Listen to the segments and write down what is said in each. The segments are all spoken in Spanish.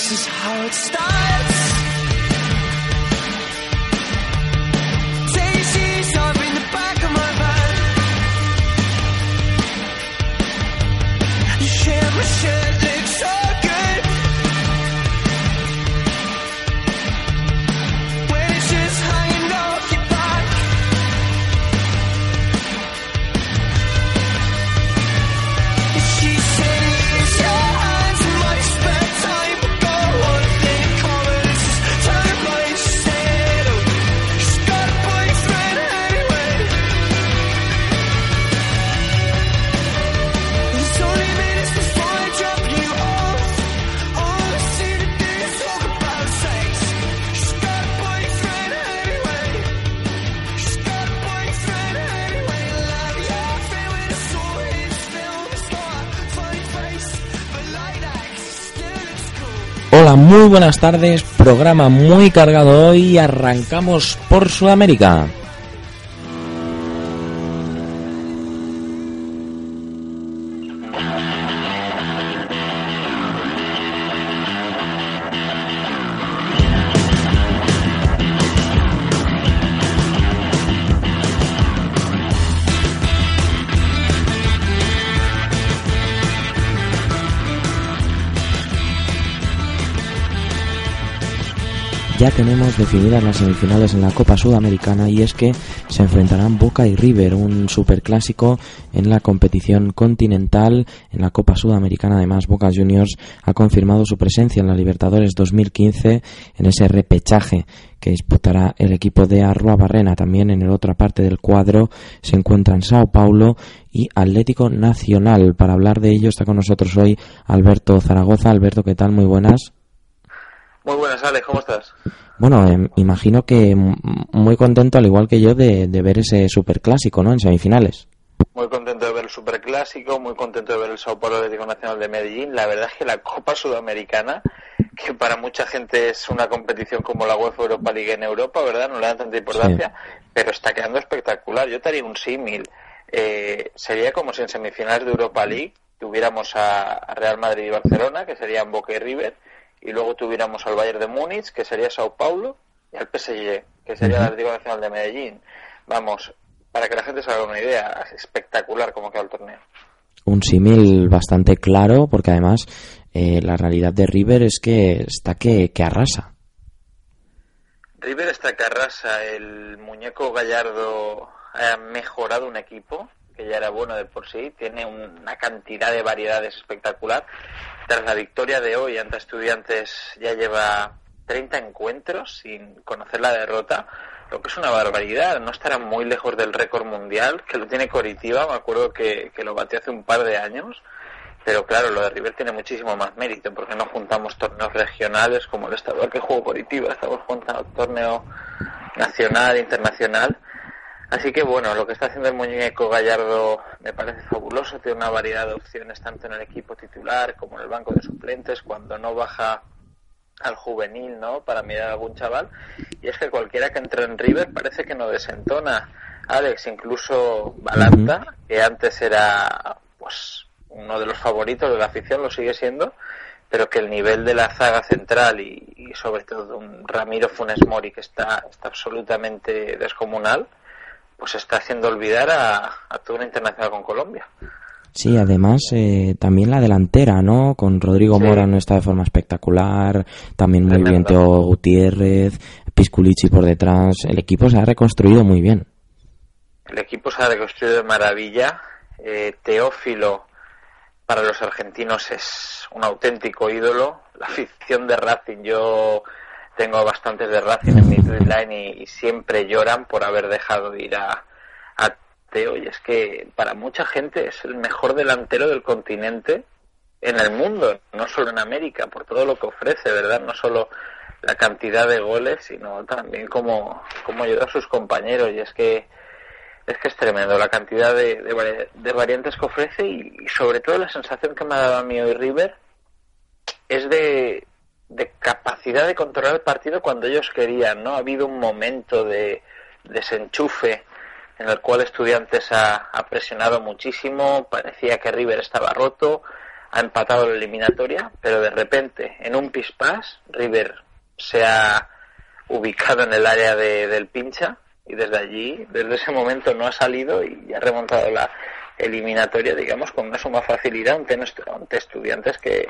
This is how it starts. Muy buenas tardes. Programa muy cargado hoy. Arrancamos por Sudamérica. Ya tenemos definidas las semifinales en la Copa Sudamericana y es que se enfrentarán Boca y River, un superclásico en la competición continental en la Copa Sudamericana. Además, Boca Juniors ha confirmado su presencia en la Libertadores 2015 en ese repechaje que disputará el equipo de Arroa Barrena. También en la otra parte del cuadro se encuentran Sao Paulo y Atlético Nacional. Para hablar de ello está con nosotros hoy Alberto Zaragoza. Alberto, ¿qué tal? Muy buenas. Muy buenas, Alex, ¿cómo estás? Bueno, em, imagino que muy contento, al igual que yo, de, de ver ese superclásico, ¿no? En semifinales. Muy contento de ver el Superclásico, muy contento de ver el Sao Paulo Atlético Nacional de Medellín. La verdad es que la Copa Sudamericana, que para mucha gente es una competición como la UEFA Europa League en Europa, ¿verdad? No le dan tanta importancia, pero está quedando espectacular. Yo te haría un símil. Eh, sería como si en semifinales de Europa League tuviéramos a a Real Madrid y Barcelona, que serían Boca y River, y luego tuviéramos al Bayern de Múnich, que sería Sao Paulo, y al PSG, que sería el. Atlético Nacional de Medellín. Vamos, para que la gente se haga una idea, es espectacular cómo queda el torneo. Un símil bastante claro, porque además eh, la realidad de River es que está que, que arrasa. River está que arrasa, el muñeco Gallardo ha mejorado un equipo que ya era bueno de por sí, tiene una cantidad de variedades espectacular. Tras la victoria de hoy ante Estudiantes ya lleva 30 encuentros sin conocer la derrota, lo que es una barbaridad. No estará muy lejos del récord mundial que lo tiene Coritiba, me acuerdo que, que lo batió hace un par de años. Pero claro, lo de River tiene muchísimo más mérito porque no juntamos torneos regionales como el estadual que jugó Coritiba, estamos juntando torneo nacional, internacional. Así que bueno, lo que está haciendo el muñeco Gallardo me parece fabuloso, tiene una variedad de opciones tanto en el equipo titular como en el banco de suplentes, cuando no baja al juvenil, ¿no? Para mirar a algún chaval. Y es que cualquiera que entre en River parece que no desentona. Alex, incluso Balanta, que antes era pues uno de los favoritos de la afición, lo sigue siendo, pero que el nivel de la zaga central y, y sobre todo un Ramiro Funes Mori que está, está absolutamente descomunal, pues está haciendo olvidar a, a toda una internacional con Colombia. Sí, además eh, también la delantera, ¿no? Con Rodrigo Sí. Mora no está de forma espectacular, también muy bien. Teo Gutiérrez, Pisculici por detrás. El equipo se ha reconstruido muy bien. El equipo se ha reconstruido de maravilla. Eh, Teófilo para los argentinos es un auténtico ídolo. La afición de Racing, yo tengo bastantes de Racing en mi timeline y, y siempre lloran por haber dejado de ir a, Teo. Y es que para mucha gente es el mejor delantero del continente en el mundo, no solo en América, por todo lo que ofrece, ¿verdad? No solo la cantidad de goles, sino también cómo, cómo ayuda a sus compañeros. Y es que es que es tremendo la cantidad de, de, vari- de variantes que ofrece y sobre todo la sensación que me ha dado a mí hoy River es de, de capacidad de controlar el partido cuando ellos querían, ¿no? Ha habido un momento de desenchufe en el cual Estudiantes ha, ha presionado muchísimo, parecía que River estaba roto, ha empatado la eliminatoria, pero de repente, en un pispás, River se ha ubicado en el área de- del pincha y desde allí, desde ese momento no ha salido y ha remontado la eliminatoria, digamos, con una suma facilidad ante, ante estudiantes que,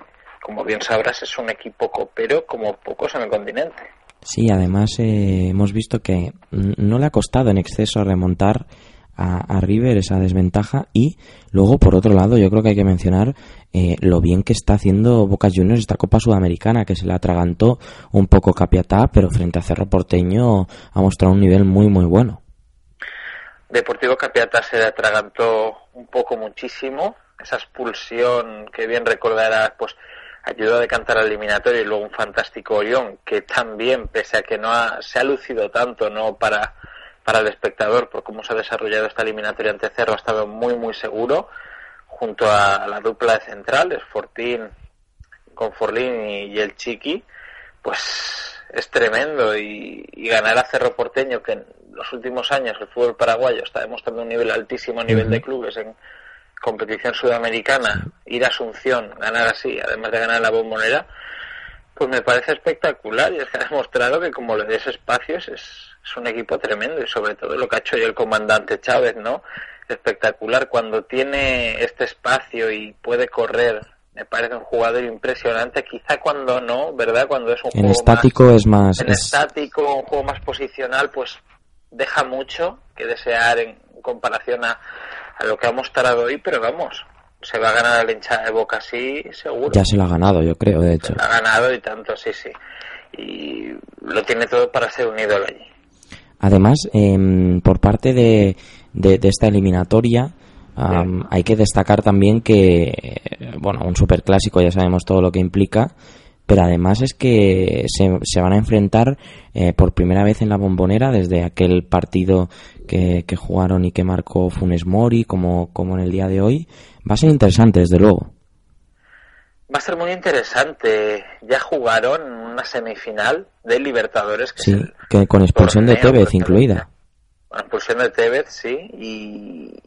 como bien sabrás, es un equipo copero como pocos en el continente. Sí, además eh, hemos visto que no le ha costado en exceso remontar a, a River esa desventaja y luego por otro lado yo creo que hay que mencionar eh, lo bien que está haciendo Boca Juniors esta Copa Sudamericana que se le atragantó un poco Capiatá pero frente a Cerro Porteño ha mostrado un nivel muy muy bueno. Deportivo Capiata se le atragantó un poco muchísimo. Esa expulsión que bien recordarás, pues ayudó a decantar al eliminatorio y luego un fantástico Orión que también, pese a que no ha, se ha lucido tanto no para, para el espectador por cómo se ha desarrollado esta eliminatoria ante Cerro, ha estado muy muy seguro junto a la dupla de centrales, Fortín con Forlín y, y el Chiqui, pues es tremendo. Y, y ganar a Cerro Porteño, que en los últimos años el fútbol paraguayo está demostrando un nivel altísimo a nivel de clubes en competición sudamericana, ir a Asunción, ganar así, además de ganar la bombonera, pues me parece espectacular y es que ha demostrado que como le des espacios es, es un equipo tremendo y sobre todo lo que ha hecho hoy el comandante Chávez, ¿no? Espectacular cuando tiene este espacio y puede correr. Me parece un jugador impresionante, quizá cuando no, ¿verdad? Cuando es un En juego estático más, es más... en es- estático, un juego más posicional, pues deja mucho que desear en comparación a, a lo que ha mostrado hoy, pero vamos, se va a ganar la hinchada de Boca así, seguro. ya se lo ha ganado yo creo de hecho. Ha ganado y tanto, sí, sí. Y lo tiene todo para ser un ídolo allí. Además, em, por parte de, de- de esta eliminatoria, hay que destacar también que, eh, bueno, un superclásico ya sabemos todo lo que implica, pero además es que se, se van a enfrentar eh, por primera vez en la bombonera desde aquel partido que, que jugaron y que marcó Funes Mori, como, como en el día de hoy. Va a ser interesante, desde luego. Va a ser muy interesante. Ya jugaron una semifinal de Libertadores. Que Sí, es que con expulsión de Tevez incluida. Con expulsión de Tevez, sí. Y,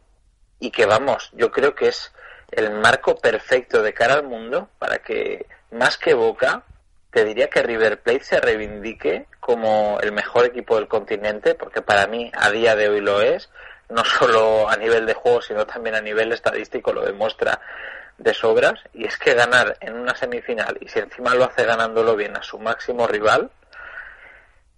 y que vamos, yo creo que es el marco perfecto de cara al mundo para que, más que Boca, te diría que River Plate se reivindique como el mejor equipo del continente, porque para mí a día de hoy lo es, no solo a nivel de juego, sino también a nivel estadístico lo demuestra de sobras, y es que ganar en una semifinal, y si encima lo hace ganándolo bien a su máximo rival,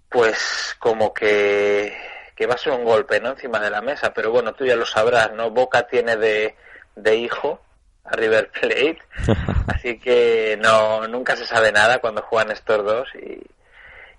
pues como que, que va a ser un golpe, ¿no? Encima de la mesa, pero bueno, tú ya lo sabrás, ¿no? Boca tiene de, de hijo a River Plate, así que no, nunca se sabe nada cuando juegan estos dos y,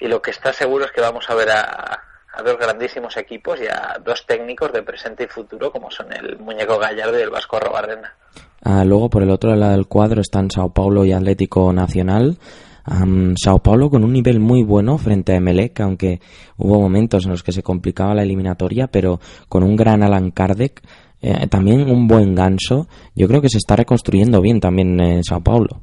y lo que está seguro es que vamos a ver a, a dos grandísimos equipos y a dos técnicos de presente y futuro como son el Muñeco Gallardo y el Vasco Robarrena. Ah, luego, por el otro lado del cuadro están Sao Paulo y Atlético Nacional. Am, Sao Paulo con un nivel muy bueno frente a Emelec, aunque hubo momentos en los que se complicaba la eliminatoria, pero con un gran Alan Kardec, eh, también un buen ganso. Yo creo que se está reconstruyendo bien también en Sao Paulo.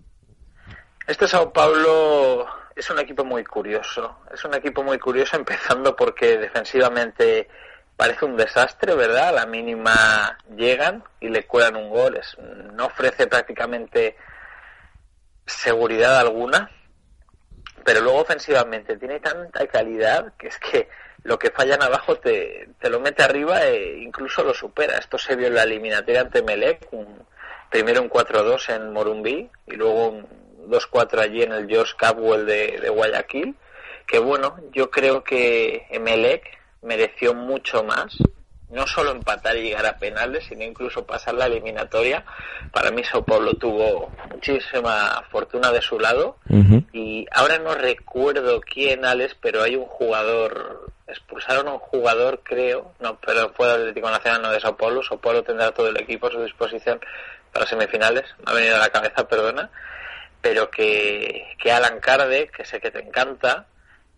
Este Sao Paulo es un equipo muy curioso. Es un equipo muy curioso empezando porque defensivamente parece un desastre, ¿verdad? A la mínima llegan y le cuelan un gol. Es- no ofrece prácticamente seguridad alguna. Pero luego ofensivamente tiene tanta calidad que es que lo que fallan abajo te, te lo mete arriba e incluso lo supera. Esto se vio en la eliminatoria ante Melec, un- primero un 4-2 en Morumbí y luego un 2-4 allí en el George Capwell de, de Guayaquil. Que bueno, yo creo que Emelec mereció mucho más, no solo empatar y llegar a penales, sino incluso pasar la eliminatoria. Para mí Sao Paulo tuvo muchísima fortuna de su lado y ahora no recuerdo quién, Alex, pero hay un jugador, expulsaron a un jugador, creo, no, pero fue del Atlético Nacional, no de Sao Paulo. Sao Paulo tendrá todo el equipo a su disposición para semifinales, me ha venido a la cabeza, perdona, pero que, que Alan Carde, que sé que te encanta,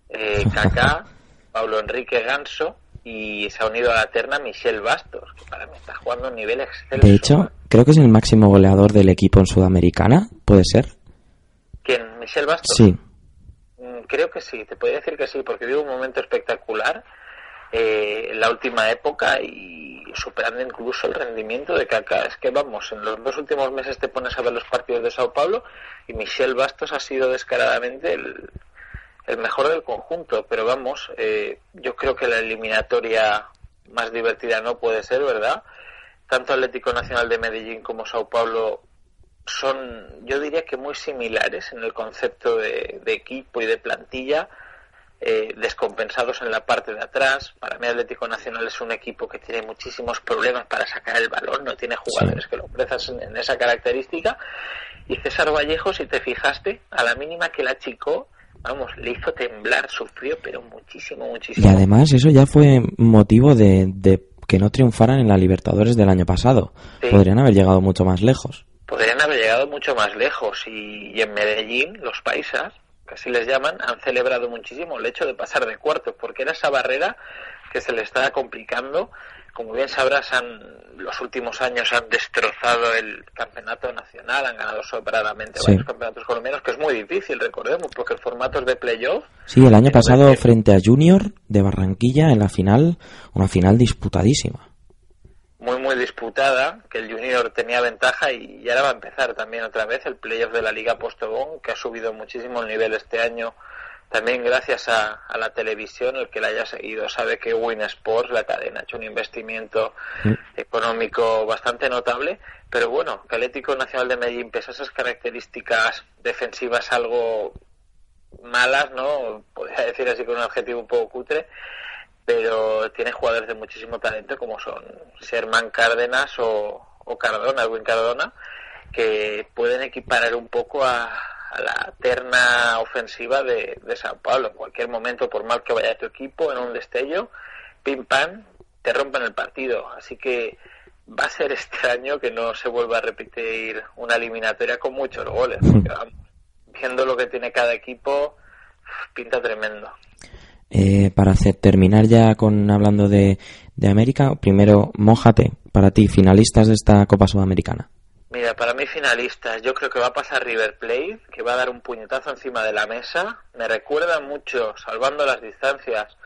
eh, Kaká, Pablo Enrique Ganso y se ha unido a la terna Michel Bastos, que para mí está jugando a un nivel excelente. De hecho, creo que es el máximo goleador del equipo en Sudamericana, ¿puede ser? ¿Quién? ¿Michel Bastos? Sí. Mm, Creo que sí, te podría decir que sí, porque vive un momento espectacular eh, en la última época y superando incluso el rendimiento de Kaká. Es que vamos, en los dos últimos meses te pones a ver los partidos de Sao Paulo y Michel Bastos ha sido descaradamente el, el mejor del conjunto. Pero vamos, eh, yo creo que la eliminatoria más divertida no puede ser, ¿verdad? Tanto Atlético Nacional de Medellín como Sao Paulo son, yo diría que muy similares en el concepto de, de equipo y de plantilla, eh, descompensados en la parte de atrás. Para mí Atlético Nacional es un equipo que tiene muchísimos problemas para sacar el balón, no tiene jugadores que lo ofrezcan en, en esa característica. Y César Vallejo, si te fijaste, a la mínima que la achicó, vamos, le hizo temblar, sufrió, pero muchísimo, Y muchísimo. además eso ya fue motivo de, de que no triunfaran en la Libertadores del año pasado. Sí. Podrían haber llegado mucho más lejos. podrían haber llegado mucho más lejos y, y en Medellín los paisas, que así les llaman, han celebrado muchísimo el hecho de pasar de cuartos, porque era esa barrera que se les estaba complicando. Como bien sabrás, han, los últimos años han destrozado el campeonato nacional, han ganado sobradamente Sí. varios campeonatos colombianos, que es muy difícil, recordemos, porque el formato es de playoff. Sí, el año pasado frente a Junior de Barranquilla en la final, una final disputadísima. muy muy disputada, que el Junior tenía ventaja y, y ahora va a empezar también otra vez el playoff de la Liga Postobón, que ha subido muchísimo el nivel este año, también gracias a, a la televisión, el que la haya seguido sabe que Win Sports, la cadena, ha hecho un investimiento Mm. económico bastante notable, pero bueno, que Atlético Nacional de Medellín, pese a esas características defensivas algo malas, ¿no? Podría decir así con un adjetivo un poco cutre, pero tiene jugadores de muchísimo talento como son Sherman Cárdenas o, o Cardona, Edwin Cardona, que pueden equiparar un poco a, a la terna ofensiva de, de Sao Paulo. En cualquier momento, por mal que vaya tu equipo, en un destello, pim pam, te rompen el partido. Así que va a ser extraño que no se vuelva a repetir una eliminatoria con muchos goles. Porque, vamos, viendo lo que tiene cada equipo, pinta tremendo. Eh, para hacer, terminar ya con hablando de, de América, primero, mójate para ti, finalistas de esta Copa Sudamericana. Mira, para mí finalistas, yo creo que va a pasar River Plate, que va a dar un puñetazo encima de la mesa. Me recuerda mucho, salvando las distancias,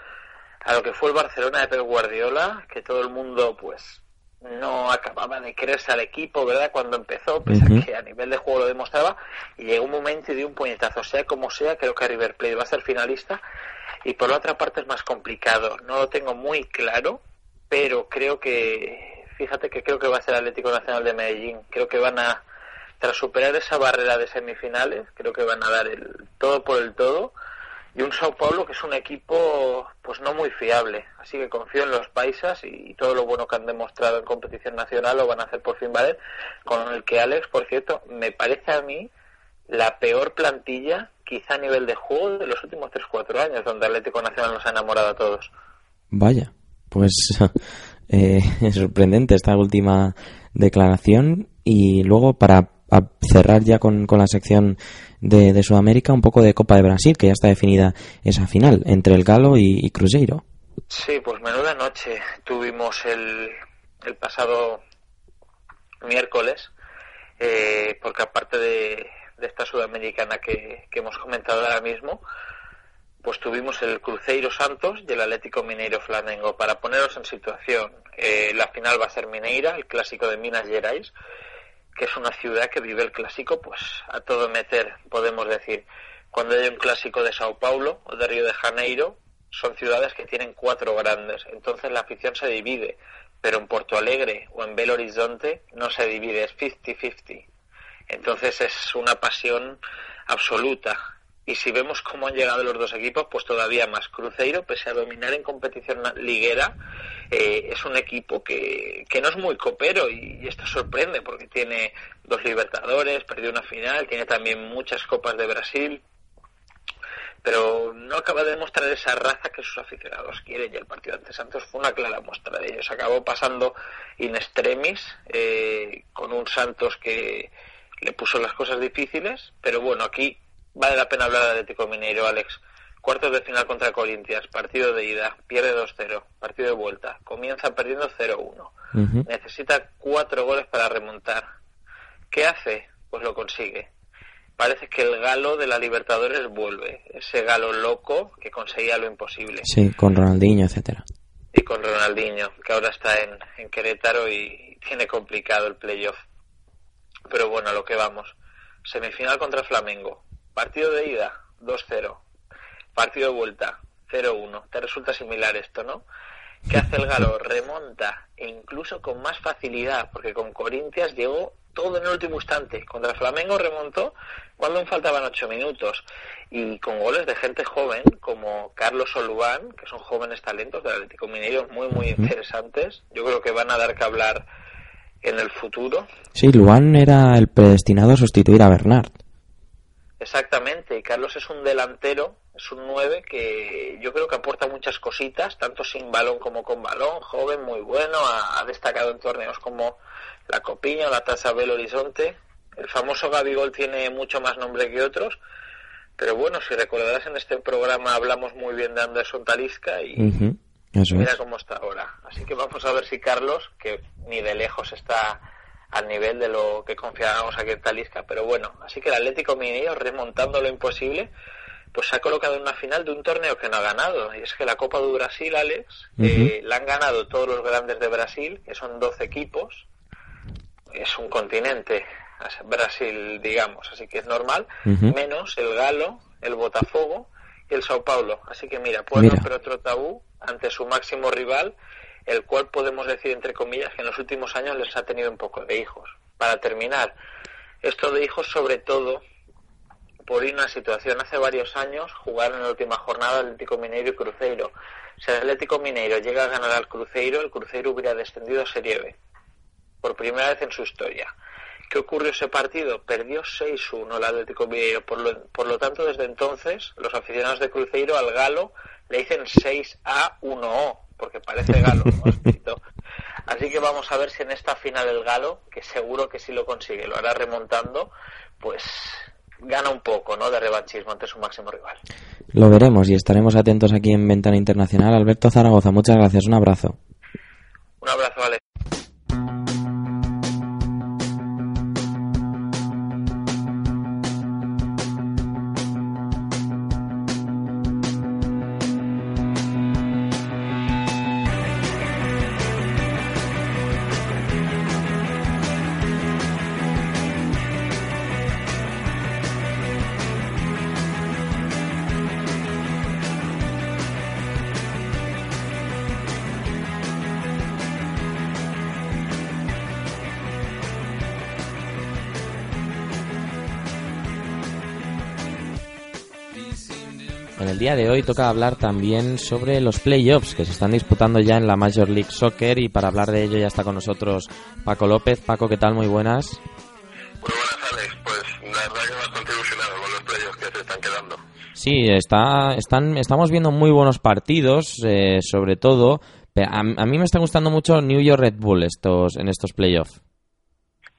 a lo que fue el Barcelona de Pep Guardiola, que todo el mundo, pues, no acababa de creerse al equipo, ¿verdad? Cuando empezó, pese a que a nivel de juego lo demostraba, y llegó un momento y dio un puñetazo. Sea como sea, creo que River Plate va a ser finalista. Y por la otra parte es más complicado. No lo tengo muy claro, pero creo que, fíjate que creo que va a ser Atlético Nacional de Medellín. Creo que van a, tras superar esa barrera de semifinales, creo que van a dar el todo por el todo. Y un Sao Paulo que es un equipo pues no muy fiable. Así que confío en los paisas y, todo lo bueno que han demostrado en competición nacional lo van a hacer por fin valer. Con el que Alex, por cierto, me parece a mí la peor plantilla, quizá a nivel de juego, de los últimos 3-4 años, donde Atlético Nacional nos ha enamorado a todos. Vaya, pues eh, sorprendente esta última declaración y luego para cerrar ya con, con la sección de, de Sudamérica, un poco de Copa de Brasil, que ya está definida esa final entre el Galo y, y Cruzeiro. Sí, pues menuda noche tuvimos el, el pasado miércoles, eh, porque aparte de, de esta sudamericana que, que hemos comentado ahora mismo, pues tuvimos el Cruzeiro Santos y el Atlético Mineiro Flamengo. Para poneros en situación, eh, la final va a ser Mineira, el clásico de Minas Gerais, que es una ciudad que vive el clásico pues a todo meter, podemos decir. Cuando hay un clásico de Sao Paulo o de Río de Janeiro, son ciudades que tienen cuatro grandes, entonces la afición se divide, pero en Porto Alegre o en Belo Horizonte no se divide, es 50-50. Entonces es una pasión absoluta. Y si vemos cómo han llegado los dos equipos, pues todavía más. Cruzeiro, pese a dominar en competición liguera, eh, es un equipo que, que no es muy copero y, y esto sorprende porque tiene dos Libertadores, perdió una final, tiene también muchas Copas de Brasil, pero no acaba de demostrar esa raza que sus aficionados quieren y el partido ante Santos fue una clara muestra de ellos. Acabó pasando in extremis eh, con un Santos que le puso las cosas difíciles, pero bueno, aquí vale la pena hablar de Atlético Mineiro, Alex. Cuartos de final contra Corinthians, partido de ida, pierde 2-0, partido de vuelta, comienza perdiendo 0-1. Ujú. Necesita cuatro goles para remontar. ¿Qué hace? Pues lo consigue. Parece que el galo de la Libertadores vuelve, ese galo loco que conseguía lo imposible. Sí, con Ronaldinho, etcétera. Y con Ronaldinho, que ahora está en, en Querétaro y tiene complicado el playoff. Pero bueno, a lo que vamos. Semifinal contra Flamengo. Partido de ida, 2-0. Partido de vuelta, 0-1. Te resulta similar esto, ¿no? ¿Qué hace el Galo? Remonta, e incluso con más facilidad, porque con Corintias llegó todo en el último instante. Contra Flamengo remontó cuando aún faltaban ocho minutos. Y con goles de gente joven, como Carlos Olubán, que son jóvenes talentos del Atlético Mineiro, muy, muy interesantes. Yo creo que van a dar que hablar en el futuro. Sí, Luan era el predestinado a sustituir a Bernard. Exactamente, Carlos es un delantero, es un 9 que yo creo que aporta muchas cositas, tanto sin balón como con balón, joven, muy bueno, ha, ha destacado en torneos como la Copiña o la Taza Belo Horizonte. El famoso Gabigol tiene mucho más nombre que otros, pero bueno, si recordarás en este programa hablamos muy bien de Anderson Talisca y Eso mira es. cómo está ahora. Así que vamos a ver si Carlos, que ni de lejos está al nivel de lo que confiábamos aquí en Talisca, pero bueno, así que el Atlético Mineiro, remontando lo imposible, pues se ha colocado en una final de un torneo que no ha ganado. Y es que la Copa de Brasil, Alex, eh, la han ganado todos los grandes de Brasil, que son 12 equipos. Es un continente, Brasil, digamos, así que es normal, menos el Galo, el Botafogo y el Sao Paulo. Así que mira, puede romper otro tabú ante su máximo rival, el cual podemos decir, entre comillas, que en los últimos años les ha tenido un poco de hijos. Para terminar, esto de hijos sobre todo por una situación hace varios años jugaron en la última jornada Atlético Mineiro y Cruzeiro. Si el Atlético Mineiro llega a ganar al Cruzeiro, el Cruzeiro hubiera descendido a Serie B. Por primera vez en su historia. ¿Qué ocurrió ese partido? Perdió 6-1 el Atlético Mineiro. Por lo, por lo tanto, desde entonces, los aficionados de Cruzeiro al Galo le dicen 6A1O, porque parece Galo, ¿no? Así que vamos a ver si en esta final el Galo, que seguro que sí lo consigue, lo hará remontando, pues gana un poco, ¿no? De revanchismo ante su máximo rival. Lo veremos y estaremos atentos aquí en Ventana Internacional. Alberto Zaragoza, muchas gracias. Un abrazo. Un abrazo, Alex. Hoy toca hablar también sobre los playoffs que se están disputando ya en la Major League Soccer y para hablar de ello ya está con nosotros Paco López. Paco, ¿qué tal? Muy buenas. Muy buenas, Alex. Pues la verdad que bastante ilusionado con los playoffs que se están quedando. Sí, está, están, estamos viendo muy buenos partidos, eh, sobre todo. A, a mí me está gustando mucho New York Red Bull estos, en estos playoffs.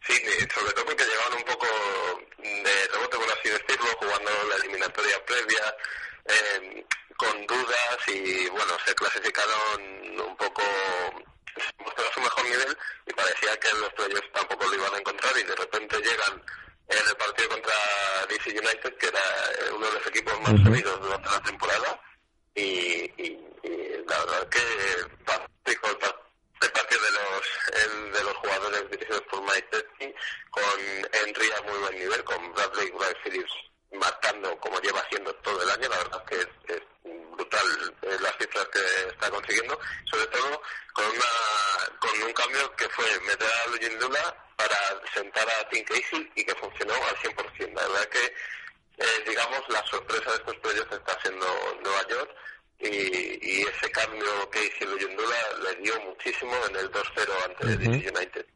Sí, eh, sobre parecía que en los playoffs tampoco lo iban a encontrar y de repente llegan en el partido contra DC United, que era eh, uno de los equipos más sólidos durante la temporada, y, y- y la verdad que fantástico el par- el partido de los el de los jugadores dirigidos por Mike Pesci, con Henry a muy buen nivel, con Bradley y Brian Phillips marcando como lleva haciendo todo el año, la verdad que es, es brutal eh, las cifras que está consiguiendo, sobre todo con una con un cambio que fue meter a Luis Lula para sentar a Tim Casey y que funcionó al 100%. La verdad que eh, digamos, la sorpresa de estos playoffs está siendo Nueva York y, y ese cambio que hizo Yundula le dio muchísimo en el 2-0 ante Ujú. DC United.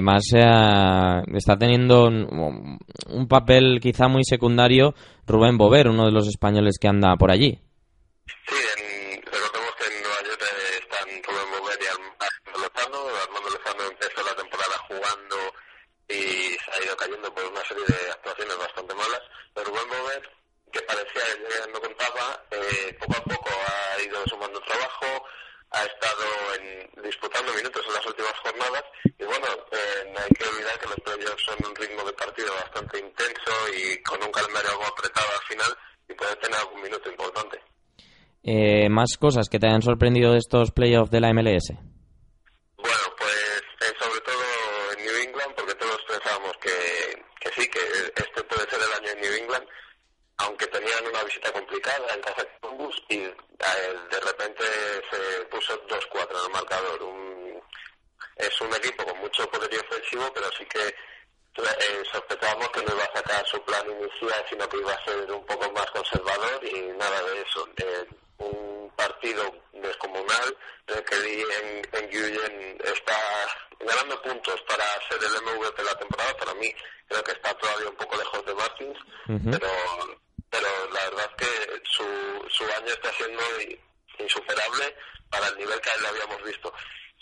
Además, eh, está teniendo un, un papel quizá muy secundario Rubén Bover, uno de los españoles que anda por allí. Sí, en, recordemos que en Nueva York eh, están Rubén Bover y Arm- Armando Lozano. Armando Lozano empezó la temporada jugando y se ha ido cayendo por una serie de actuaciones bastante malas. Pero Rubén Bover, que parecía que ya no contaba, eh, poco a poco ha ido sumando trabajo, ha estado en, disputando minutos en las últimas jornadas y bueno, eh, no hay que olvidar que los playoffs son un ritmo de partido bastante intenso y con un calendario algo apretado al final y puede tener algún minuto importante. Eh, más cosas que te hayan sorprendido de estos playoffs de la MLS. Bueno, pues eh, sobre todo en New England, porque todos pensábamos que, que sí, que este puede ser el año en New England, aunque tenían una visita complicada en casa de Columbus y eh, de repente se puso 2-4 en el marcador. Un- es un equipo con mucho poderío ofensivo, pero sí que eh, sospechábamos que no iba a sacar su plan inicial, sino que iba a ser un poco más conservador y nada de eso. Eh, un partido descomunal en el que Lee en, en Guyen está ganando puntos para ser el MVP de la temporada. Para mí creo que está todavía un poco lejos de Martins, pero, pero la verdad es que su, su año está siendo insuperable para el nivel que le habíamos visto.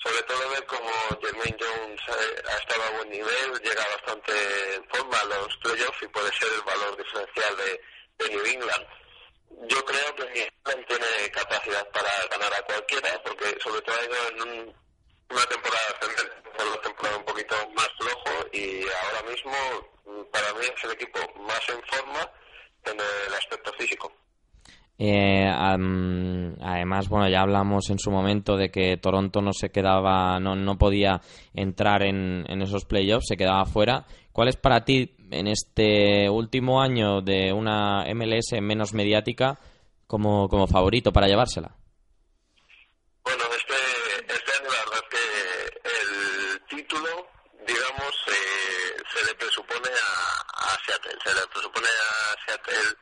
Sobre todo ver como Jermaine Jones eh, ha estado a buen nivel, llega bastante en forma a los playoffs y puede ser el valor diferencial de, de New England. Yo creo que England tiene capacidad para ganar a cualquiera, porque sobre todo ha ido en un- una temporada ascendente, una temporada un poquito más flojo y ahora mismo para mí es el equipo más en forma en el aspecto físico. Eh, además, bueno, ya hablamos en su momento de que Toronto no se quedaba, no, no podía entrar en, en esos playoffs, se quedaba fuera. ¿Cuál es para ti en este último año de una MLS menos mediática como, como favorito para llevársela? Bueno, este, este año la verdad es que el título, digamos, eh, se le presupone a, Seattle, se le presupone a Seattle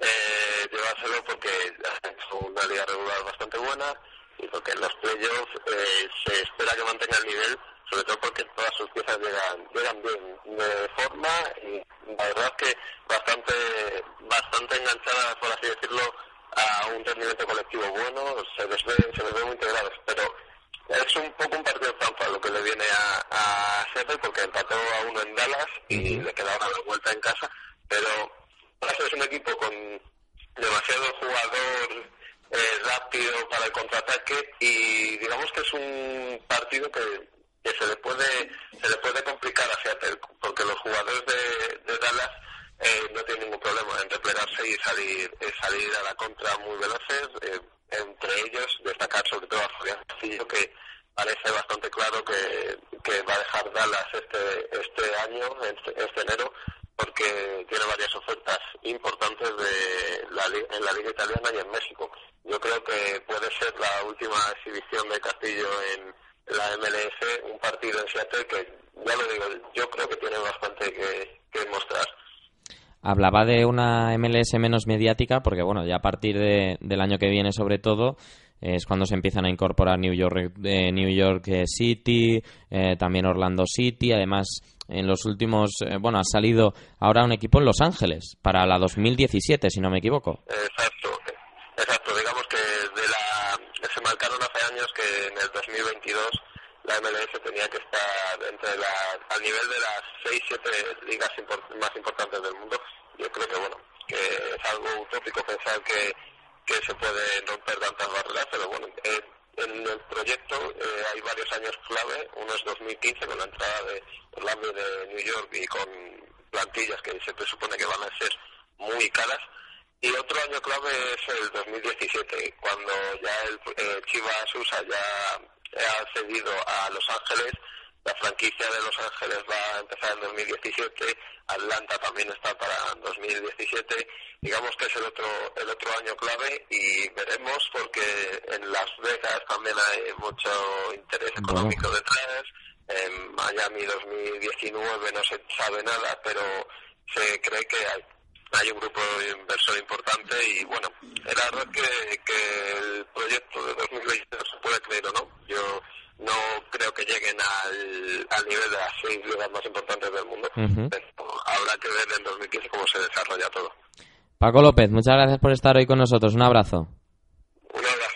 eh, llevárselo porque ha hecho una liga regular bastante buena y porque en los playoffs eh, se espera que mantenga el nivel, sobre todo porque todas sus piezas llegan, llegan bien de forma verdad es que bastante, bastante enganchadas, por así decirlo, a un rendimiento colectivo bueno, se les ve, se les ve muy integrados, pero es un poco un partido trampa lo que le viene a, a porque empató a uno en Dallas y le queda la vuelta en casa, pero Dallas es un equipo con demasiado jugador eh, rápido para el contraataque y digamos que es un partido que, que se le puede se le puede complicar a Seattle porque los jugadores de, de Dallas eh, no tienen ningún problema en replegarse y salir eh, salir a la contra muy veloces eh, entre ellos destacar sobre todo a Fabián Castillo que parece bastante claro que, que va a dejar Dallas este este año este, este enero porque tiene varias ofertas importantes de la, li- en la Liga Italiana y en México. Yo creo que puede ser la última exhibición de Castillo en la MLS, un partido en Seattle que, ya lo digo, yo creo que tiene bastante que, que mostrar. Hablaba de una MLS menos mediática porque, bueno, ya a partir de- del año que viene, sobre todo, es cuando se empiezan a incorporar New York, eh, New York eh, City, eh, también Orlando City. Además, en los últimos, eh, bueno, ha salido ahora un equipo en Los Ángeles para la 2017, si no me equivoco. Exacto, exacto. Digamos que de la, se marcaron hace años que en el 2022 la MLS tenía que estar entre la, al nivel de las 6-7 ligas impor- más importantes del mundo. Yo creo que, bueno, que es algo utópico pensar que, que se pueden romper tantas barreras, pero bueno, eh, en el proyecto eh, hay varios años clave. Uno es 2015 con la entrada de Orlando de New York y con plantillas que se presupone que van a ser muy caras. Y otro año clave es el 2017, cuando ya el eh, Chivas USA ya ha cedido a Los Ángeles, la franquicia de Los Ángeles va a empezar en 2017, Atlanta también está para 2017, digamos que es el otro el otro año clave y veremos porque en Las Vegas también hay mucho interés económico detrás, en Miami 2019 no se sabe nada, pero se cree que hay hay un grupo inversor importante y bueno, la verdad que, que el proyecto de 2020 se puede creer o no. Yo no creo que lleguen al, al nivel de las seis ligas más importantes del mundo. Pero habrá que ver en 2015 cómo se desarrolla todo. Paco López, muchas gracias por estar hoy con nosotros. Un abrazo. Un abrazo,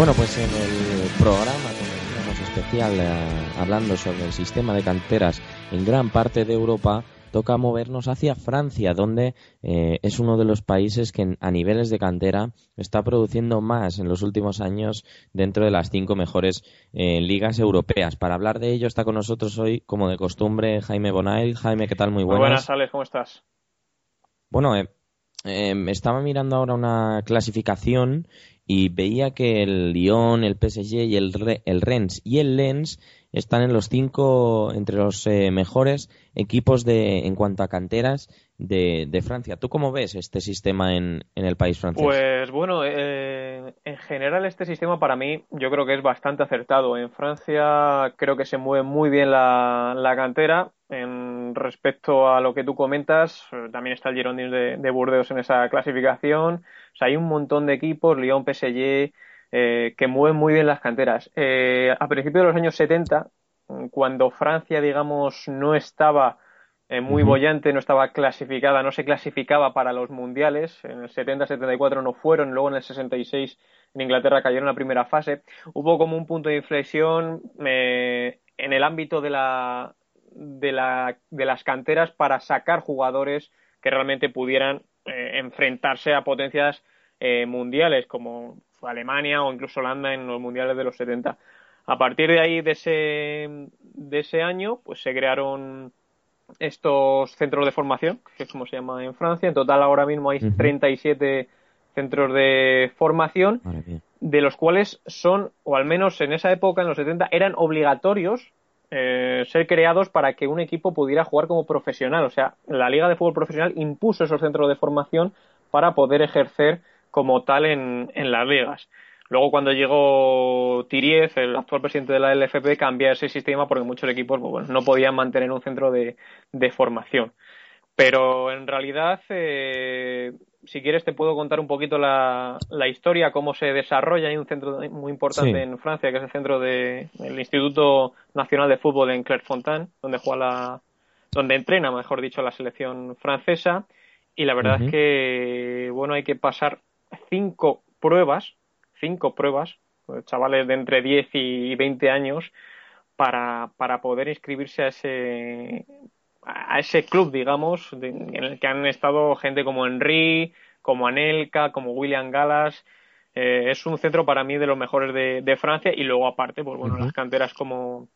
Bueno, pues en el programa que especial eh, hablando sobre el sistema de canteras en gran parte de Europa, toca movernos hacia Francia, donde eh, es uno de los países que a niveles de cantera está produciendo más en los últimos años dentro de las cinco mejores eh, ligas europeas. Para hablar de ello está con nosotros hoy, como de costumbre, Jaime Bonail. Jaime, ¿qué tal? Muy Muy buenas. buenas, Alex, ¿cómo estás? Bueno, eh, eh, estaba mirando ahora una clasificación y veía que el Lyon, el PSG y el, el Rennes y el Lens están en los cinco, entre los eh, mejores equipos de, en cuanto a canteras de, de Francia. ¿Tú cómo ves este sistema en, en el país francés? Pues bueno, eh, en general este sistema para mí yo creo que es bastante acertado. En Francia creo que se mueve muy bien la, la cantera. En respecto a lo que tú comentas, eh, también está el Girondins de, de Burdeos en esa clasificación. O sea, hay un montón de equipos, Lyon, PSG, eh, que mueven muy bien las canteras. Eh, a principios de los años 70, cuando Francia, digamos, no estaba eh, muy bollante, no estaba clasificada, no se clasificaba para los mundiales. En el 70-74 no fueron, luego en el 66 en Inglaterra cayeron en la primera fase. Hubo como un punto de inflexión eh, en el ámbito de la, de la de las canteras para sacar jugadores que realmente pudieran eh, enfrentarse a potencias eh, mundiales como Alemania o incluso Holanda en los mundiales de los 70. A partir de ahí, de ese, de ese año, pues se crearon estos centros de formación, que es como se llama en Francia. En total ahora mismo hay Ujú. 37 centros de formación, de los cuales son, o al menos en esa época, en los 70, eran obligatorios eh, ser creados para que un equipo pudiera jugar como profesional. O sea, la Liga de Fútbol Profesional impuso esos centros de formación para poder ejercer como tal en, en las ligas. Luego, cuando llegó Tiriez, el actual presidente de la LFP, cambia ese sistema porque muchos equipos pues, bueno, no podían mantener un centro de, de formación. Pero en realidad, eh, si quieres, te puedo contar un poquito la, la historia, cómo se desarrolla. Hay un centro muy importante Sí. en Francia, que es el centro del Instituto Nacional de Fútbol en Clairefontaine, donde juega la, donde entrena, mejor dicho, la selección francesa. Y la verdad es que, bueno, hay que pasar cinco pruebas, cinco pruebas, pues, chavales de entre 10 y 20 años, para, para poder inscribirse a ese, a ese club, digamos, de- en el que han estado gente como Henry, como Anelka, como William Gallas. Eh, es un centro para mí de los mejores de, de Francia y luego aparte, pues bueno, las canteras como,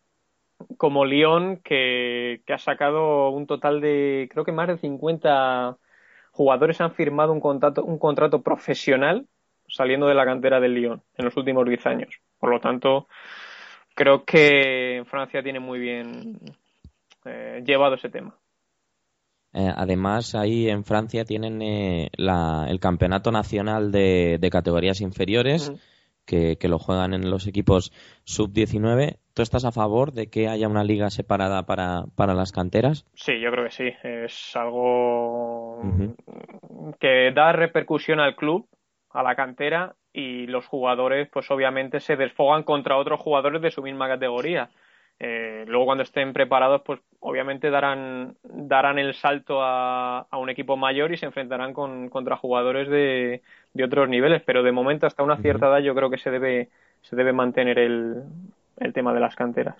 como Lyon, que, que ha sacado un total de, creo que más de 50 jugadores han firmado un contrato, un contrato profesional saliendo de la cantera del Lyon en los últimos 10 años. Por lo tanto, creo que Francia tiene muy bien eh, llevado ese tema. Eh, además, ahí en Francia tienen eh, la- el campeonato nacional de, de categorías inferiores, que, que lo juegan en los equipos sub-19. ¿Tú estás a favor de que haya una liga separada para, para las canteras? Sí, yo creo que sí. Es algo que da repercusión al club, a la cantera, y los jugadores, pues obviamente se desfogan contra otros jugadores de su misma categoría. Eh, luego cuando estén preparados, pues obviamente darán, darán el salto a, a un equipo mayor y se enfrentarán con, contra jugadores de, de otros niveles. Pero de momento, hasta una cierta edad, yo creo que se debe, se debe mantener el, el tema de las canteras.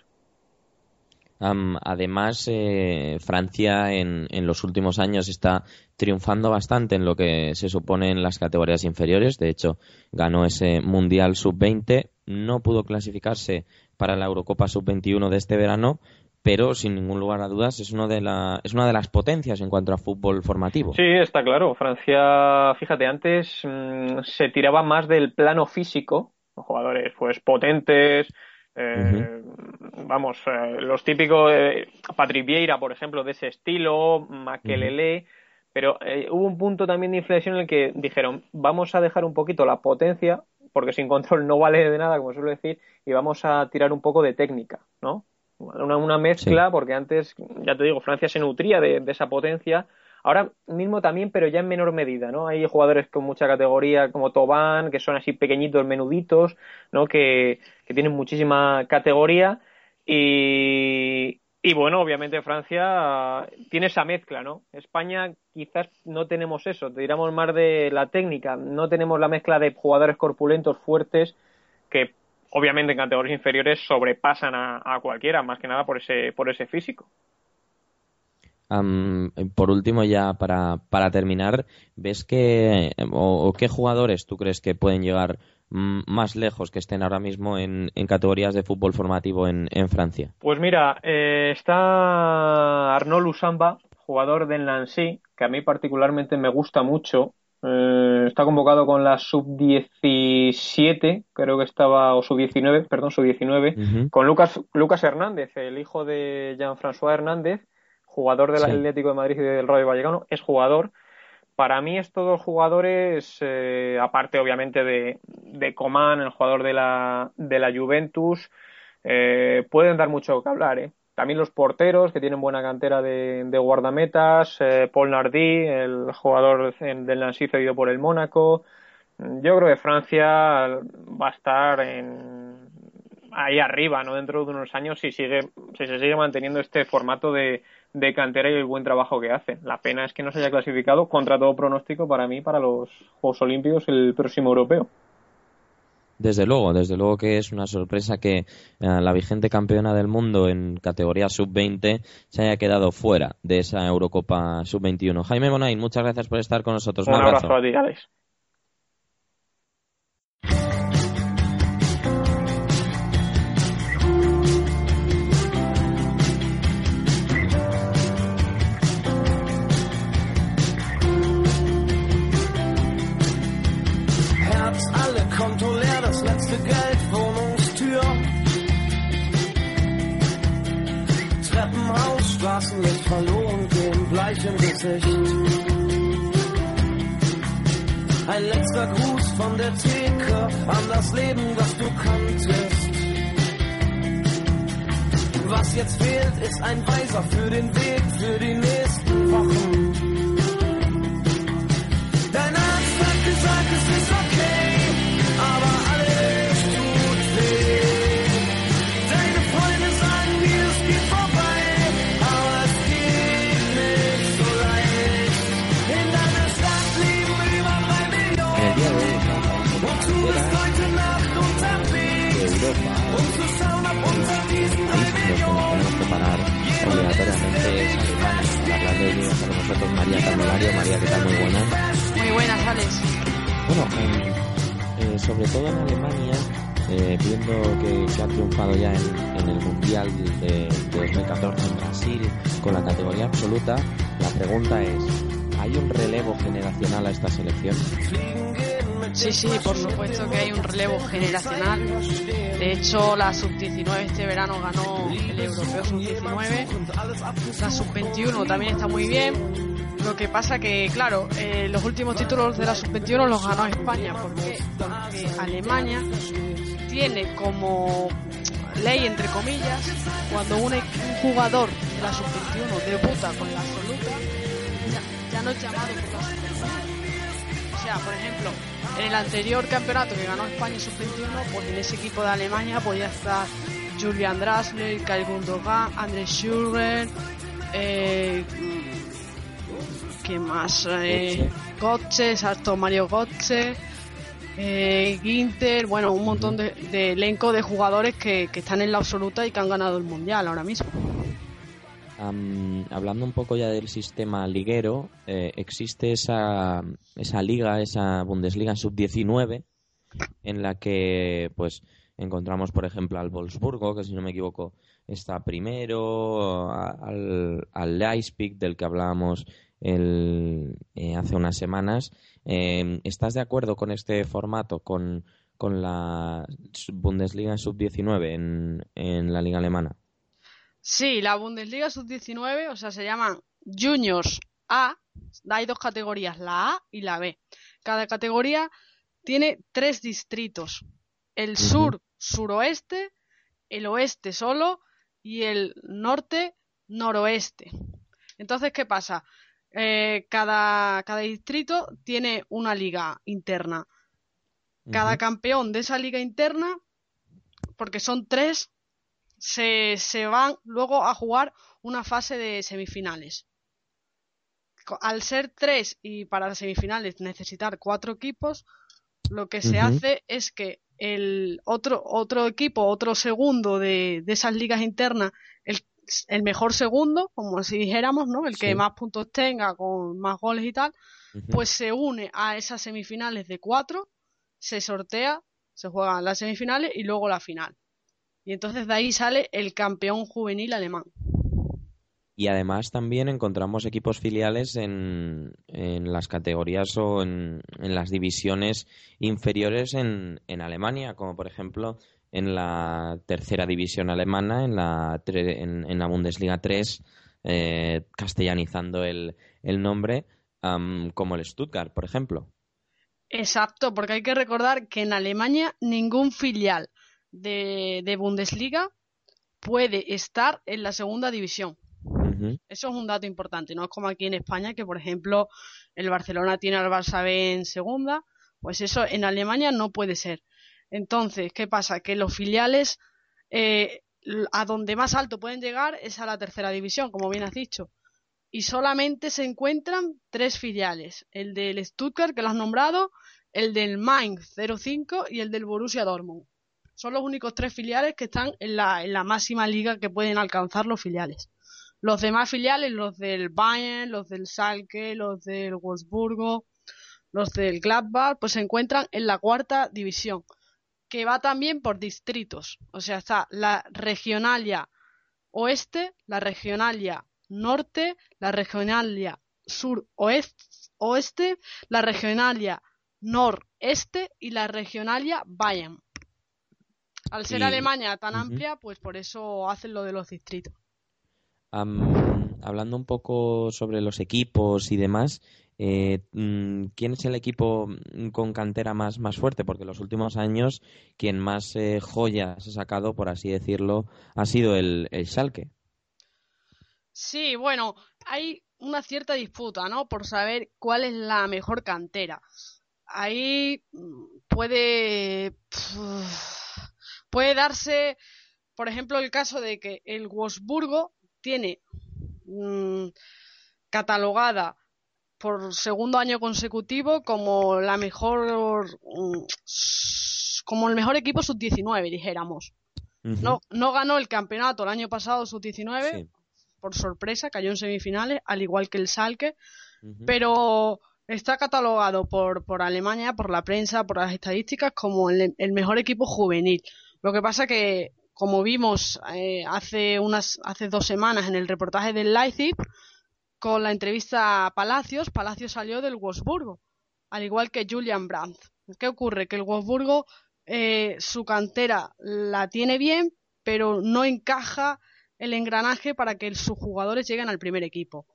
Además, eh, Francia en, en los últimos años está triunfando bastante en lo que se supone en las categorías inferiores. De hecho, ganó ese Mundial Sub-20. No pudo clasificarse para la Eurocopa Sub-21 de este verano, pero sin ningún lugar a dudas es, uno de la, es una de las potencias en cuanto a fútbol formativo. Sí, está claro. Francia, fíjate, antes mm, se tiraba más del plano físico, jugadores pues potentes, eh, vamos, eh, los típicos, eh, Patrick Vieira, por ejemplo, de ese estilo, Makelele, pero eh, hubo un punto también de inflexión en el que dijeron, vamos a dejar un poquito la potencia, porque sin control no vale de nada, como suelo decir, y vamos a tirar un poco de técnica, ¿no? Una, una mezcla, porque antes, ya te digo, Francia se nutría de, de esa potencia, ahora mismo también, pero ya en menor medida, ¿no? Hay jugadores con mucha categoría como Tobán, que son así pequeñitos, menuditos, ¿no? Que, que tienen muchísima categoría y, y bueno, obviamente Francia tiene esa mezcla, ¿no? España quizás no tenemos eso, tiramos más de la técnica, no tenemos la mezcla de jugadores corpulentos fuertes que obviamente en categorías inferiores sobrepasan a, cualquiera, más que nada por ese, por ese físico. Por último, ya para, para terminar, ¿ves que o, o qué jugadores tú crees que pueden llegar más lejos que estén ahora mismo en, en categorías de fútbol formativo en, en Francia? Pues mira, eh, está Arnaud Lusamba, jugador del Nancy, que a mí particularmente me gusta mucho. Eh, está convocado con la sub-17, creo que estaba, o sub-19, perdón, sub-19, Ujú. con Lucas, Lucas Hernández, el hijo de Jean-François Hernández, jugador del Sí. Atlético de Madrid y del Rayo Vallecano, es jugador. Para mí estos dos jugadores, eh, aparte obviamente de, de Coman, el jugador de la, de la Juventus, eh, pueden dar mucho que hablar, ¿eh? También los porteros, que tienen buena cantera de, de guardametas, eh, Paul Nardi, el jugador del Nancy cedido por el Mónaco. Yo creo que Francia va a estar en, ahí arriba, ¿no? Dentro de unos años si sigue, si se sigue manteniendo este formato de, de cantera y el buen trabajo que hace. La pena es que no se haya clasificado contra todo pronóstico para mí para los Juegos Olímpicos el próximo europeo. Desde luego, desde luego que es una sorpresa que eh, la vigente campeona del mundo en categoría sub-20 se haya quedado fuera de esa Eurocopa sub-21. Jaime Bonain, muchas gracias por estar con nosotros. Un abrazo a ti, Alex. An das Leben, das du kanntest. Was jetzt fehlt, ist ein Weiser für den Weg, für die nächsten María Candelario. María, ¿qué tal? Muy buenas. Muy buenas, Alex. Bueno, em, eh, sobre todo en Alemania, eh, viendo que, que ha triunfado ya en, en el Mundial de, de 2014 en Brasil con la categoría absoluta, la pregunta es, ¿hay un relevo generacional a esta selección? Sí, sí, por supuesto que hay un relevo generacional. De hecho, la sub-19 este verano ganó el europeo sub-19. La sub-21 también está muy bien. Lo que pasa que, claro, eh, los últimos títulos de la sub-21 los ganó España. Porque Alemania tiene como ley, entre comillas, cuando un, jugador de la sub-21 debuta con la absoluta, ya, no es llamado por la sub-21. O sea, por ejemplo, en el anterior campeonato que ganó España sub-21, pues en ese equipo de Alemania podía estar Julian Draxler, Kai Gundogan, André Schürrle, eh, ¿qué más? Eh, Götze, saltó Mario Götze, eh, Ginter, bueno, un montón de, de elenco de jugadores que, que están en la absoluta y que han ganado el mundial ahora mismo. Am, hablando un poco ya del sistema liguero, eh, existe esa, esa liga, esa Bundesliga sub-19, en la que pues encontramos, por ejemplo, al Wolfsburgo, que si no me equivoco está primero, al, al Leipzig, del que hablábamos el, eh, hace unas semanas. Eh, ¿Estás de acuerdo con este formato, con, con la Bundesliga sub-19 en, en la liga alemana? Sí, la Bundesliga sub-19, o sea, se llaman Juniors A. Hay dos categorías, la A y la B. Cada categoría tiene tres distritos. El sur, suroeste, el oeste solo y el norte, noroeste. Entonces, ¿qué pasa? Eh, cada, cada distrito tiene una liga interna. Cada campeón de esa liga interna, porque son tres, se, se van luego a jugar una fase de semifinales. Al ser tres y para las semifinales necesitar cuatro equipos, lo que se hace es que el otro, otro equipo, otro segundo de, de esas ligas internas, el, el mejor segundo, como si dijéramos, ¿no? El que Sí. más puntos tenga, con más goles y tal, pues se une a esas semifinales de cuatro, se sortea, se juegan las semifinales y luego la final. Y entonces de ahí sale el campeón juvenil alemán. Y además también encontramos equipos filiales en, en las categorías o en, en las divisiones inferiores en, en Alemania, como por ejemplo en la tercera división alemana, en la, tre- en, en la Bundesliga 3, eh, castellanizando el, el nombre, am, como el Stuttgart, por ejemplo. Exacto, porque hay que recordar que en Alemania ningún filial de, de Bundesliga puede estar en la segunda división. Eso es un dato importante, no es como aquí en España que, por ejemplo, el Barcelona tiene al Barça B en segunda, pues eso en Alemania no puede ser. Entonces, ¿qué pasa? Que los filiales eh, a donde más alto pueden llegar es a la tercera división, como bien has dicho. Y solamente se encuentran tres filiales, el del Stuttgart que lo has nombrado, el del Mainz 05 y el del Borussia Dortmund. Son los únicos tres filiales que están en la, en la máxima liga que pueden alcanzar los filiales. Los demás filiales, los del Bayern, los del Schalke, los del Wolfsburgo, los del Gladbach, pues se encuentran en la cuarta división, que va también por distritos. O sea, está la regionalia oeste, la regionalia norte, la regionalia sur-oeste, la regionalia noreste y la regionalia Bayern. Al ser Y- Alemania tan amplia, pues por eso hacen lo de los distritos. Hablando un poco sobre los equipos y demás, eh, mm, ¿quién es el equipo mm, con cantera más, más fuerte? Porque en los últimos años quien más eh, joyas ha sacado, por así decirlo, ha sido el, el Schalke. Sí, bueno, hay una cierta disputa, ¿no? Por saber cuál es la mejor cantera. Ahí mm, puede puede darse, por ejemplo, el caso de que el Wolfsburgo tiene mm, catalogada por segundo año consecutivo como la mejor mm, como el mejor equipo sub-19, dijéramos. No, no ganó el campeonato el año pasado sub-19 Sí. por sorpresa, cayó en semifinales, al igual que el Salke, pero está catalogado por, por Alemania, por la prensa, por las estadísticas, como el, el mejor equipo juvenil. Lo que pasa que, como vimos eh, hace unas hace dos semanas en el reportaje del Leipzig, con la entrevista a Palacios, Palacios salió del Wolfsburgo, al igual que Julian Brandt. ¿Qué ocurre? Que el Wolfsburgo, eh, su cantera la tiene bien, pero no encaja el engranaje para que sus jugadores lleguen al primer equipo.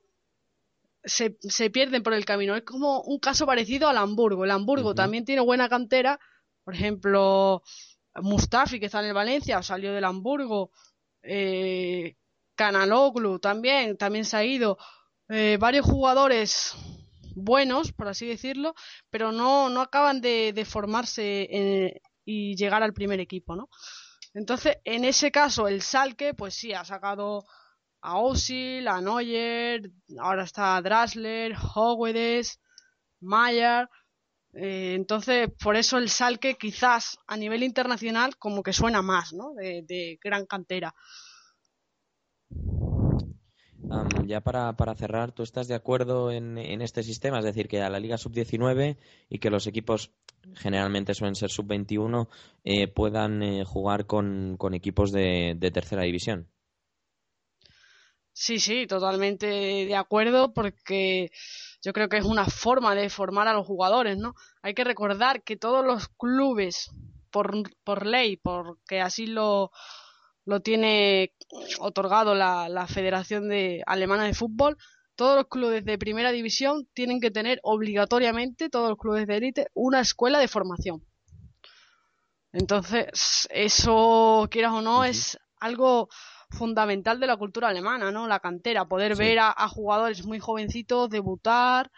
Se, se pierden por el camino. Es como un caso parecido al Hamburgo. El Hamburgo también tiene buena cantera. Por ejemplo, Mustafi, que está en el Valencia, salió del Hamburgo. Eh, Canaloglu también, también se ha ido. Eh, varios jugadores buenos, por así decirlo, pero no, no acaban de, formarse en- y llegar al primer equipo, ¿no? Entonces, en ese caso, el Salke, pues sí, ha sacado a Osil, a Neuer, ahora está Drasler, Howedes, Mayer. eh, entonces, por eso el Salke quizás a nivel internacional como que suena más, ¿no? De, de gran cantera. Am, ya para, para cerrar, ¿tú estás de acuerdo en, en este sistema? Es decir, que a la Liga Sub-19 y que los equipos, generalmente suelen ser Sub-21, eh, puedan eh, jugar con, con equipos de, de tercera división. Sí, sí, totalmente de acuerdo porque yo creo que es una forma de formar a los jugadores, ¿no? Hay que recordar que todos los clubes, por, por ley, porque así lo, lo tiene otorgado la, la Federación de, Alemana de Fútbol, todos los clubes de primera división tienen que tener obligatoriamente, todos los clubes de élite, una escuela de formación. Entonces, eso, quieras o no, es algo fundamental de la cultura alemana, ¿no? La cantera, poder Sí. ver a, a jugadores muy jovencitos debutar,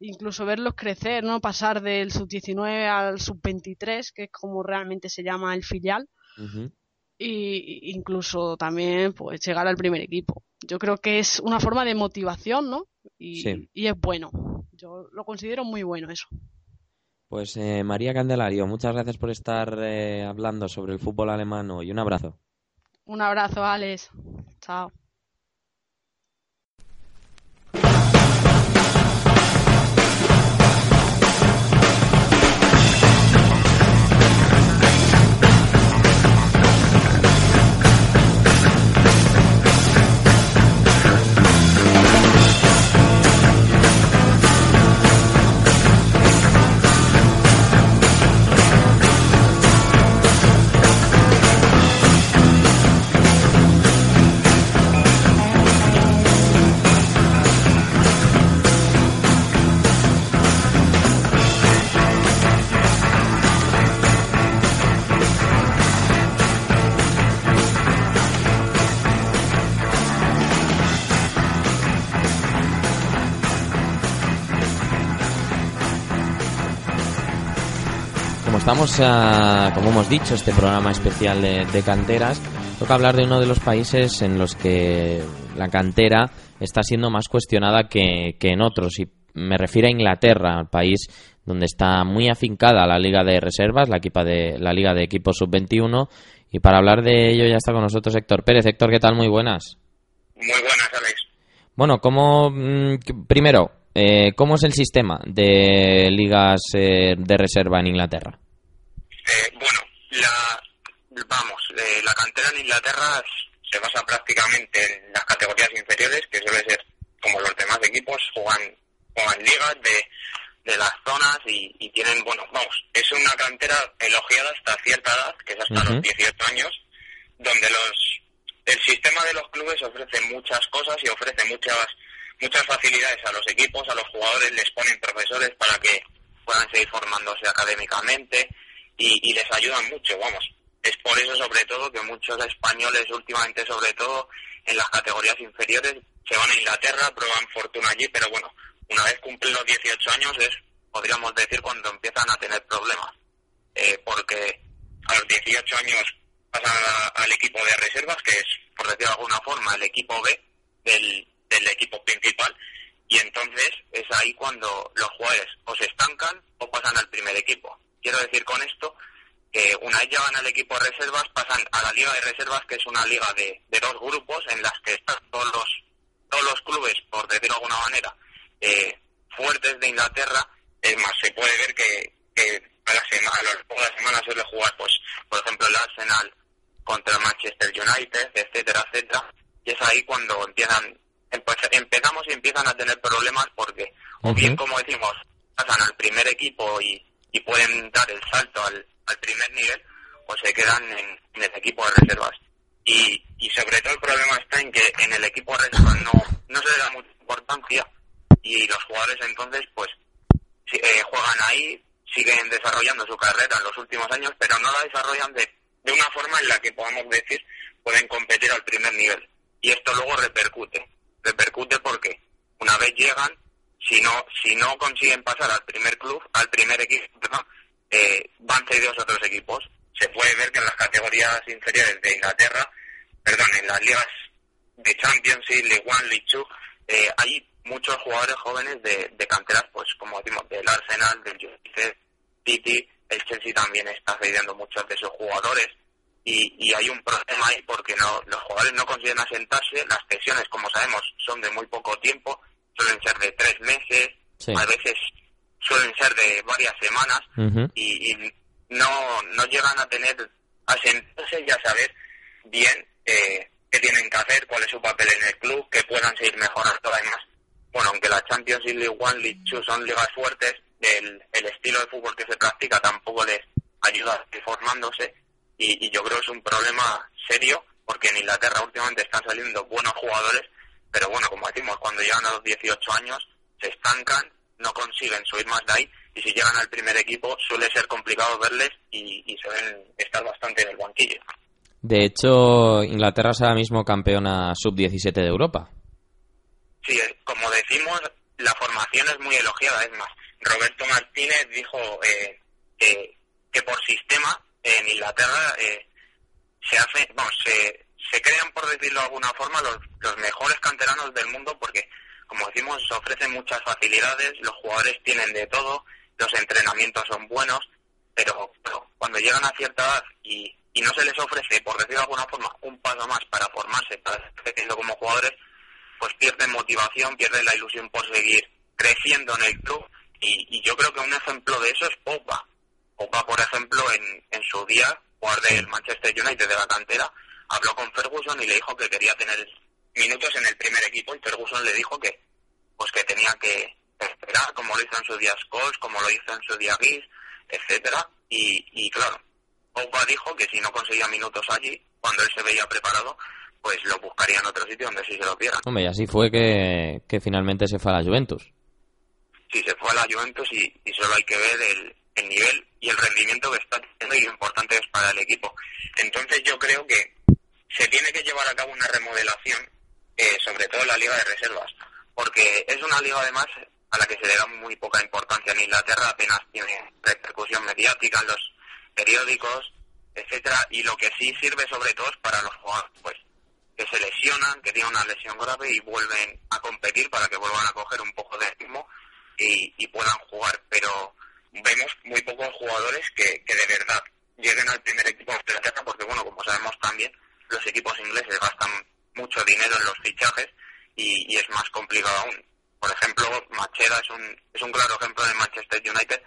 incluso verlos crecer, ¿no? Pasar del sub-19 al sub-23, que es como realmente se llama el filial, y y incluso también pues llegar al primer equipo. Yo creo que es una forma de motivación, ¿no? Y, Sí. y es bueno. Yo lo considero muy bueno eso. Pues eh, María Candelario, muchas gracias por estar eh, hablando sobre el fútbol alemán hoy. Un abrazo. Un abrazo, Alex. Chao. Estamos, ah, como hemos dicho, este programa especial de, de canteras, toca hablar de uno de los países en los que la cantera está siendo más cuestionada que, que en otros. Y me refiero a Inglaterra, al país donde está muy afincada la Liga de Reservas, la, equipa de, la Liga de Equipos Sub-21. Y para hablar de ello ya está con nosotros Héctor Pérez. Héctor, ¿qué tal? Muy buenas. Muy buenas, Alex. Bueno, ¿cómo, mm, primero, eh, ¿cómo es el sistema de ligas eh, de reserva en Inglaterra? Eh, bueno, la, vamos, eh, la cantera en Inglaterra se basa prácticamente en las categorías inferiores, que suele ser como los demás equipos, juegan, juegan ligas de, de las zonas y, y tienen, bueno, vamos, es una cantera elogiada hasta cierta edad, que es hasta los 18 años, donde los el sistema de los clubes ofrece muchas cosas y ofrece muchas muchas facilidades a los equipos, a los jugadores les ponen profesores para que puedan seguir formándose académicamente y, y les ayudan mucho, vamos. Es por eso sobre todo que muchos españoles últimamente sobre todo en las categorías inferiores se van a Inglaterra, prueban fortuna allí, pero bueno, una vez cumplen los 18 años es, podríamos decir, cuando empiezan a tener problemas. Eh, porque a los 18 años pasan al equipo de reservas, que es, por decirlo de alguna forma, el equipo B del, del equipo principal, y entonces es ahí cuando los jugadores o se estancan o pasan al primer equipo. Quiero decir con esto que una vez llegan al equipo de reservas, pasan a la liga de reservas, que es una liga de, de dos grupos en las que están todos los, todos los clubes, por decirlo de alguna manera, eh, fuertes de Inglaterra. Es más, se puede ver que, que a, la semana, a lo largo de la semana suele jugar, pues, por ejemplo, el Arsenal contra el Manchester United, etcétera, etcétera. Y es ahí cuando empiezan, empe- empezamos y empiezan a tener problemas porque, o bien, como decimos, pasan al primer equipo y, y pueden dar el salto al, primer nivel, o se quedan en, en el equipo de reservas. Y, y sobre todo el problema está en que en el equipo de reservas no, no se le da mucha importancia y los jugadores entonces pues si- eh, juegan ahí, siguen desarrollando su carrera en los últimos años, pero no la desarrollan de, de una forma en la que podamos decir pueden competir al primer nivel. Y esto luego repercute. Repercute porque una vez llegan, si no, si no consiguen pasar al primer club, al primer equipo, perdón, eh, van cedidos a otros equipos. Se puede ver que en las categorías inferiores de Inglaterra, perdón, en las ligas de Championship, League One, League Two, eh, hay muchos jugadores jóvenes de, de canteras, pues como decimos, del Arsenal, del United, City, el Chelsea también está cediendo muchos de sus jugadores. Y, y hay un problema ahí porque no, los jugadores no consiguen asentarse, las sesiones, como sabemos, son de muy poco tiempo, suelen ser de tres meses, Sí. a veces suelen ser de varias semanas, y, y no, no llegan a tener asentarse y a saber bien eh, qué tienen que hacer, cuál es su papel en el club, que puedan seguir mejorando además. Bueno, aunque la Champions y League One, League Two son ligas fuertes, el, el estilo de fútbol que se practica tampoco les ayuda a seguir formándose y, y yo creo que es un problema serio porque en Inglaterra últimamente están saliendo buenos jugadores, pero bueno, como decimos, cuando llegan a los 18 años se estancan, no consiguen subir más de ahí y si llegan al primer equipo suele ser complicado verles y, y suelen estar bastante en el banquillo. De hecho, Inglaterra es ahora mismo campeona sub-17 de Europa. Sí, eh, como decimos, la formación es muy elogiada. Es más, Roberto Martínez dijo eh, que, que por sistema en Inglaterra eh, se hace, vamos, se, se crean, por decirlo de alguna forma, los, los mejores canteranos del mundo porque, como decimos, se ofrecen muchas facilidades, los jugadores tienen de todo, los entrenamientos son buenos, pero, pero cuando llegan a cierta edad y, y no se les ofrece, por decirlo de alguna forma, un paso más para formarse, para creciendo como jugadores, pues pierden motivación, pierden la ilusión por seguir creciendo en el club y, y yo creo que un ejemplo de eso es Pogba. Pogba, por ejemplo, en, en su día, jugador del Manchester United de la cantera, habló con Ferguson y le dijo que quería tener minutos en el primer equipo y Ferguson le dijo que pues que tenía que esperar, como lo hizo en su día Scholes, como lo hizo en su día Gis, etcétera y, y claro, Pogba dijo que si no conseguía minutos allí, cuando él se veía preparado, pues lo buscaría en otro sitio donde sí se lo dieran. Hombre, y así fue que, que finalmente se fue a la Juventus. Si se fue a la Juventus y, y solo hay que ver el, el nivel y el rendimiento que está teniendo y lo importante es para el equipo. Entonces yo creo que se tiene que llevar a cabo una remodelación, eh, sobre todo en la Liga de Reservas, porque es una liga además a la que se le da muy poca importancia en Inglaterra, apenas tiene repercusión mediática en los periódicos, etcétera, y lo que sí sirve sobre todo es para los jugadores, pues que se lesionan, que tienen una lesión grave y vuelven a competir para que vuelvan a coger un poco de ritmo y, y puedan jugar. Pero vemos muy pocos jugadores que, que de verdad lleguen al primer equipo de Inglaterra, porque bueno, como sabemos también, los equipos ingleses gastan mucho dinero en los fichajes y, es más complicado aún. Por ejemplo, Machera es un, es un claro ejemplo de Manchester United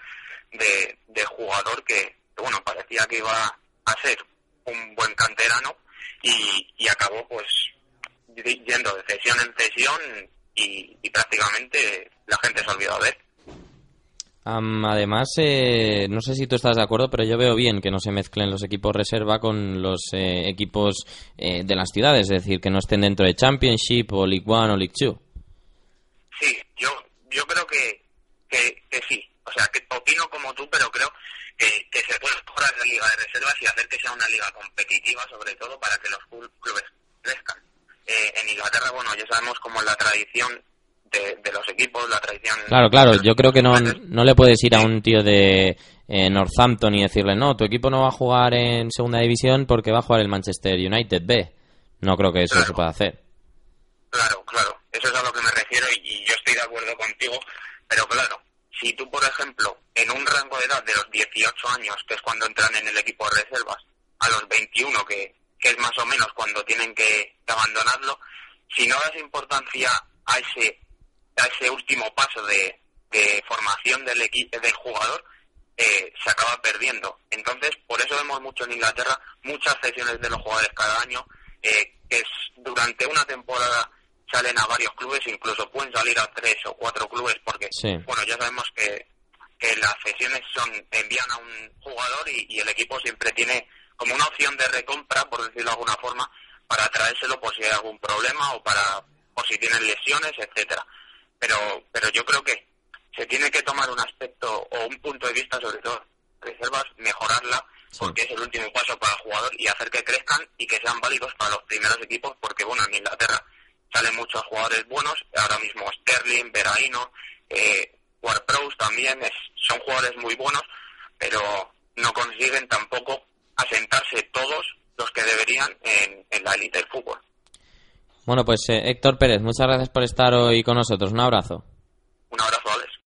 de, de jugador que, bueno, parecía que iba a ser un buen canterano y, y acabó pues yendo de cesión en cesión y, y prácticamente la gente se ha olvidado de él. Además, eh, no sé si tú estás de acuerdo, pero yo veo bien que no se mezclen los equipos reserva con los eh, equipos eh, de las ciudades, es decir, que no estén dentro de Championship o League One o League Two. Sí, yo, yo creo que, que, sí. O sea, que opino como tú, pero creo que, que se puede mejorar la liga de reservas y hacer que sea una liga competitiva, sobre todo para que los clubes crezcan. Eh, en Inglaterra, bueno, ya sabemos cómo es la tradición de, de los equipos, la tradición... Claro, claro, yo creo que no, no le puedes ir a un tío de eh, Northampton y decirle, no, tu equipo no va a jugar en segunda división porque va a jugar el Manchester United B. No creo que eso Claro. se pueda hacer. Claro, claro, eso es a lo que me refiero y, y yo estoy de acuerdo contigo, pero claro, si tú, por ejemplo, en un rango de edad de los 18 años, que es cuando entran en el equipo de reservas, a los 21, que, que es más o menos cuando tienen que, que abandonarlo, si no das importancia a ese, a ese último paso de, de formación del, equi- del jugador, eh, se acaba perdiendo. Entonces, por eso vemos mucho en Inglaterra muchas cesiones de los jugadores cada año, eh, que es, durante una temporada salen a varios clubes, incluso pueden salir a tres o cuatro clubes, porque, Sí. bueno, ya sabemos que, que las cesiones son, envían a un jugador y, y el equipo siempre tiene como una opción de recompra, por decirlo de alguna forma, para traérselo por si hay algún problema o para por si tienen lesiones, etcétera. Pero, pero yo creo que se tiene que tomar un aspecto o un punto de vista sobre todo reservas, mejorarla, Sí. porque es el último paso para el jugador y hacer que crezcan y que sean válidos para los primeros equipos, porque bueno, en Inglaterra salen muchos jugadores buenos, ahora mismo Sterling, Veraino, eh, también, es, son jugadores muy buenos, pero no consiguen tampoco asentarse todos los que deberían en, en la élite del fútbol. Bueno, pues eh, Héctor Pérez, muchas gracias por estar hoy con nosotros. Un abrazo. Un abrazo, Alex.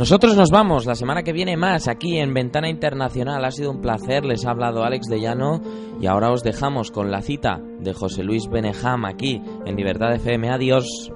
Nosotros nos vamos la semana que viene más aquí en Ventana Internacional. Ha sido un placer, les ha hablado Alex de Llano y ahora os dejamos con la cita de José Luis Benejam aquí en Libertad FM. Adiós.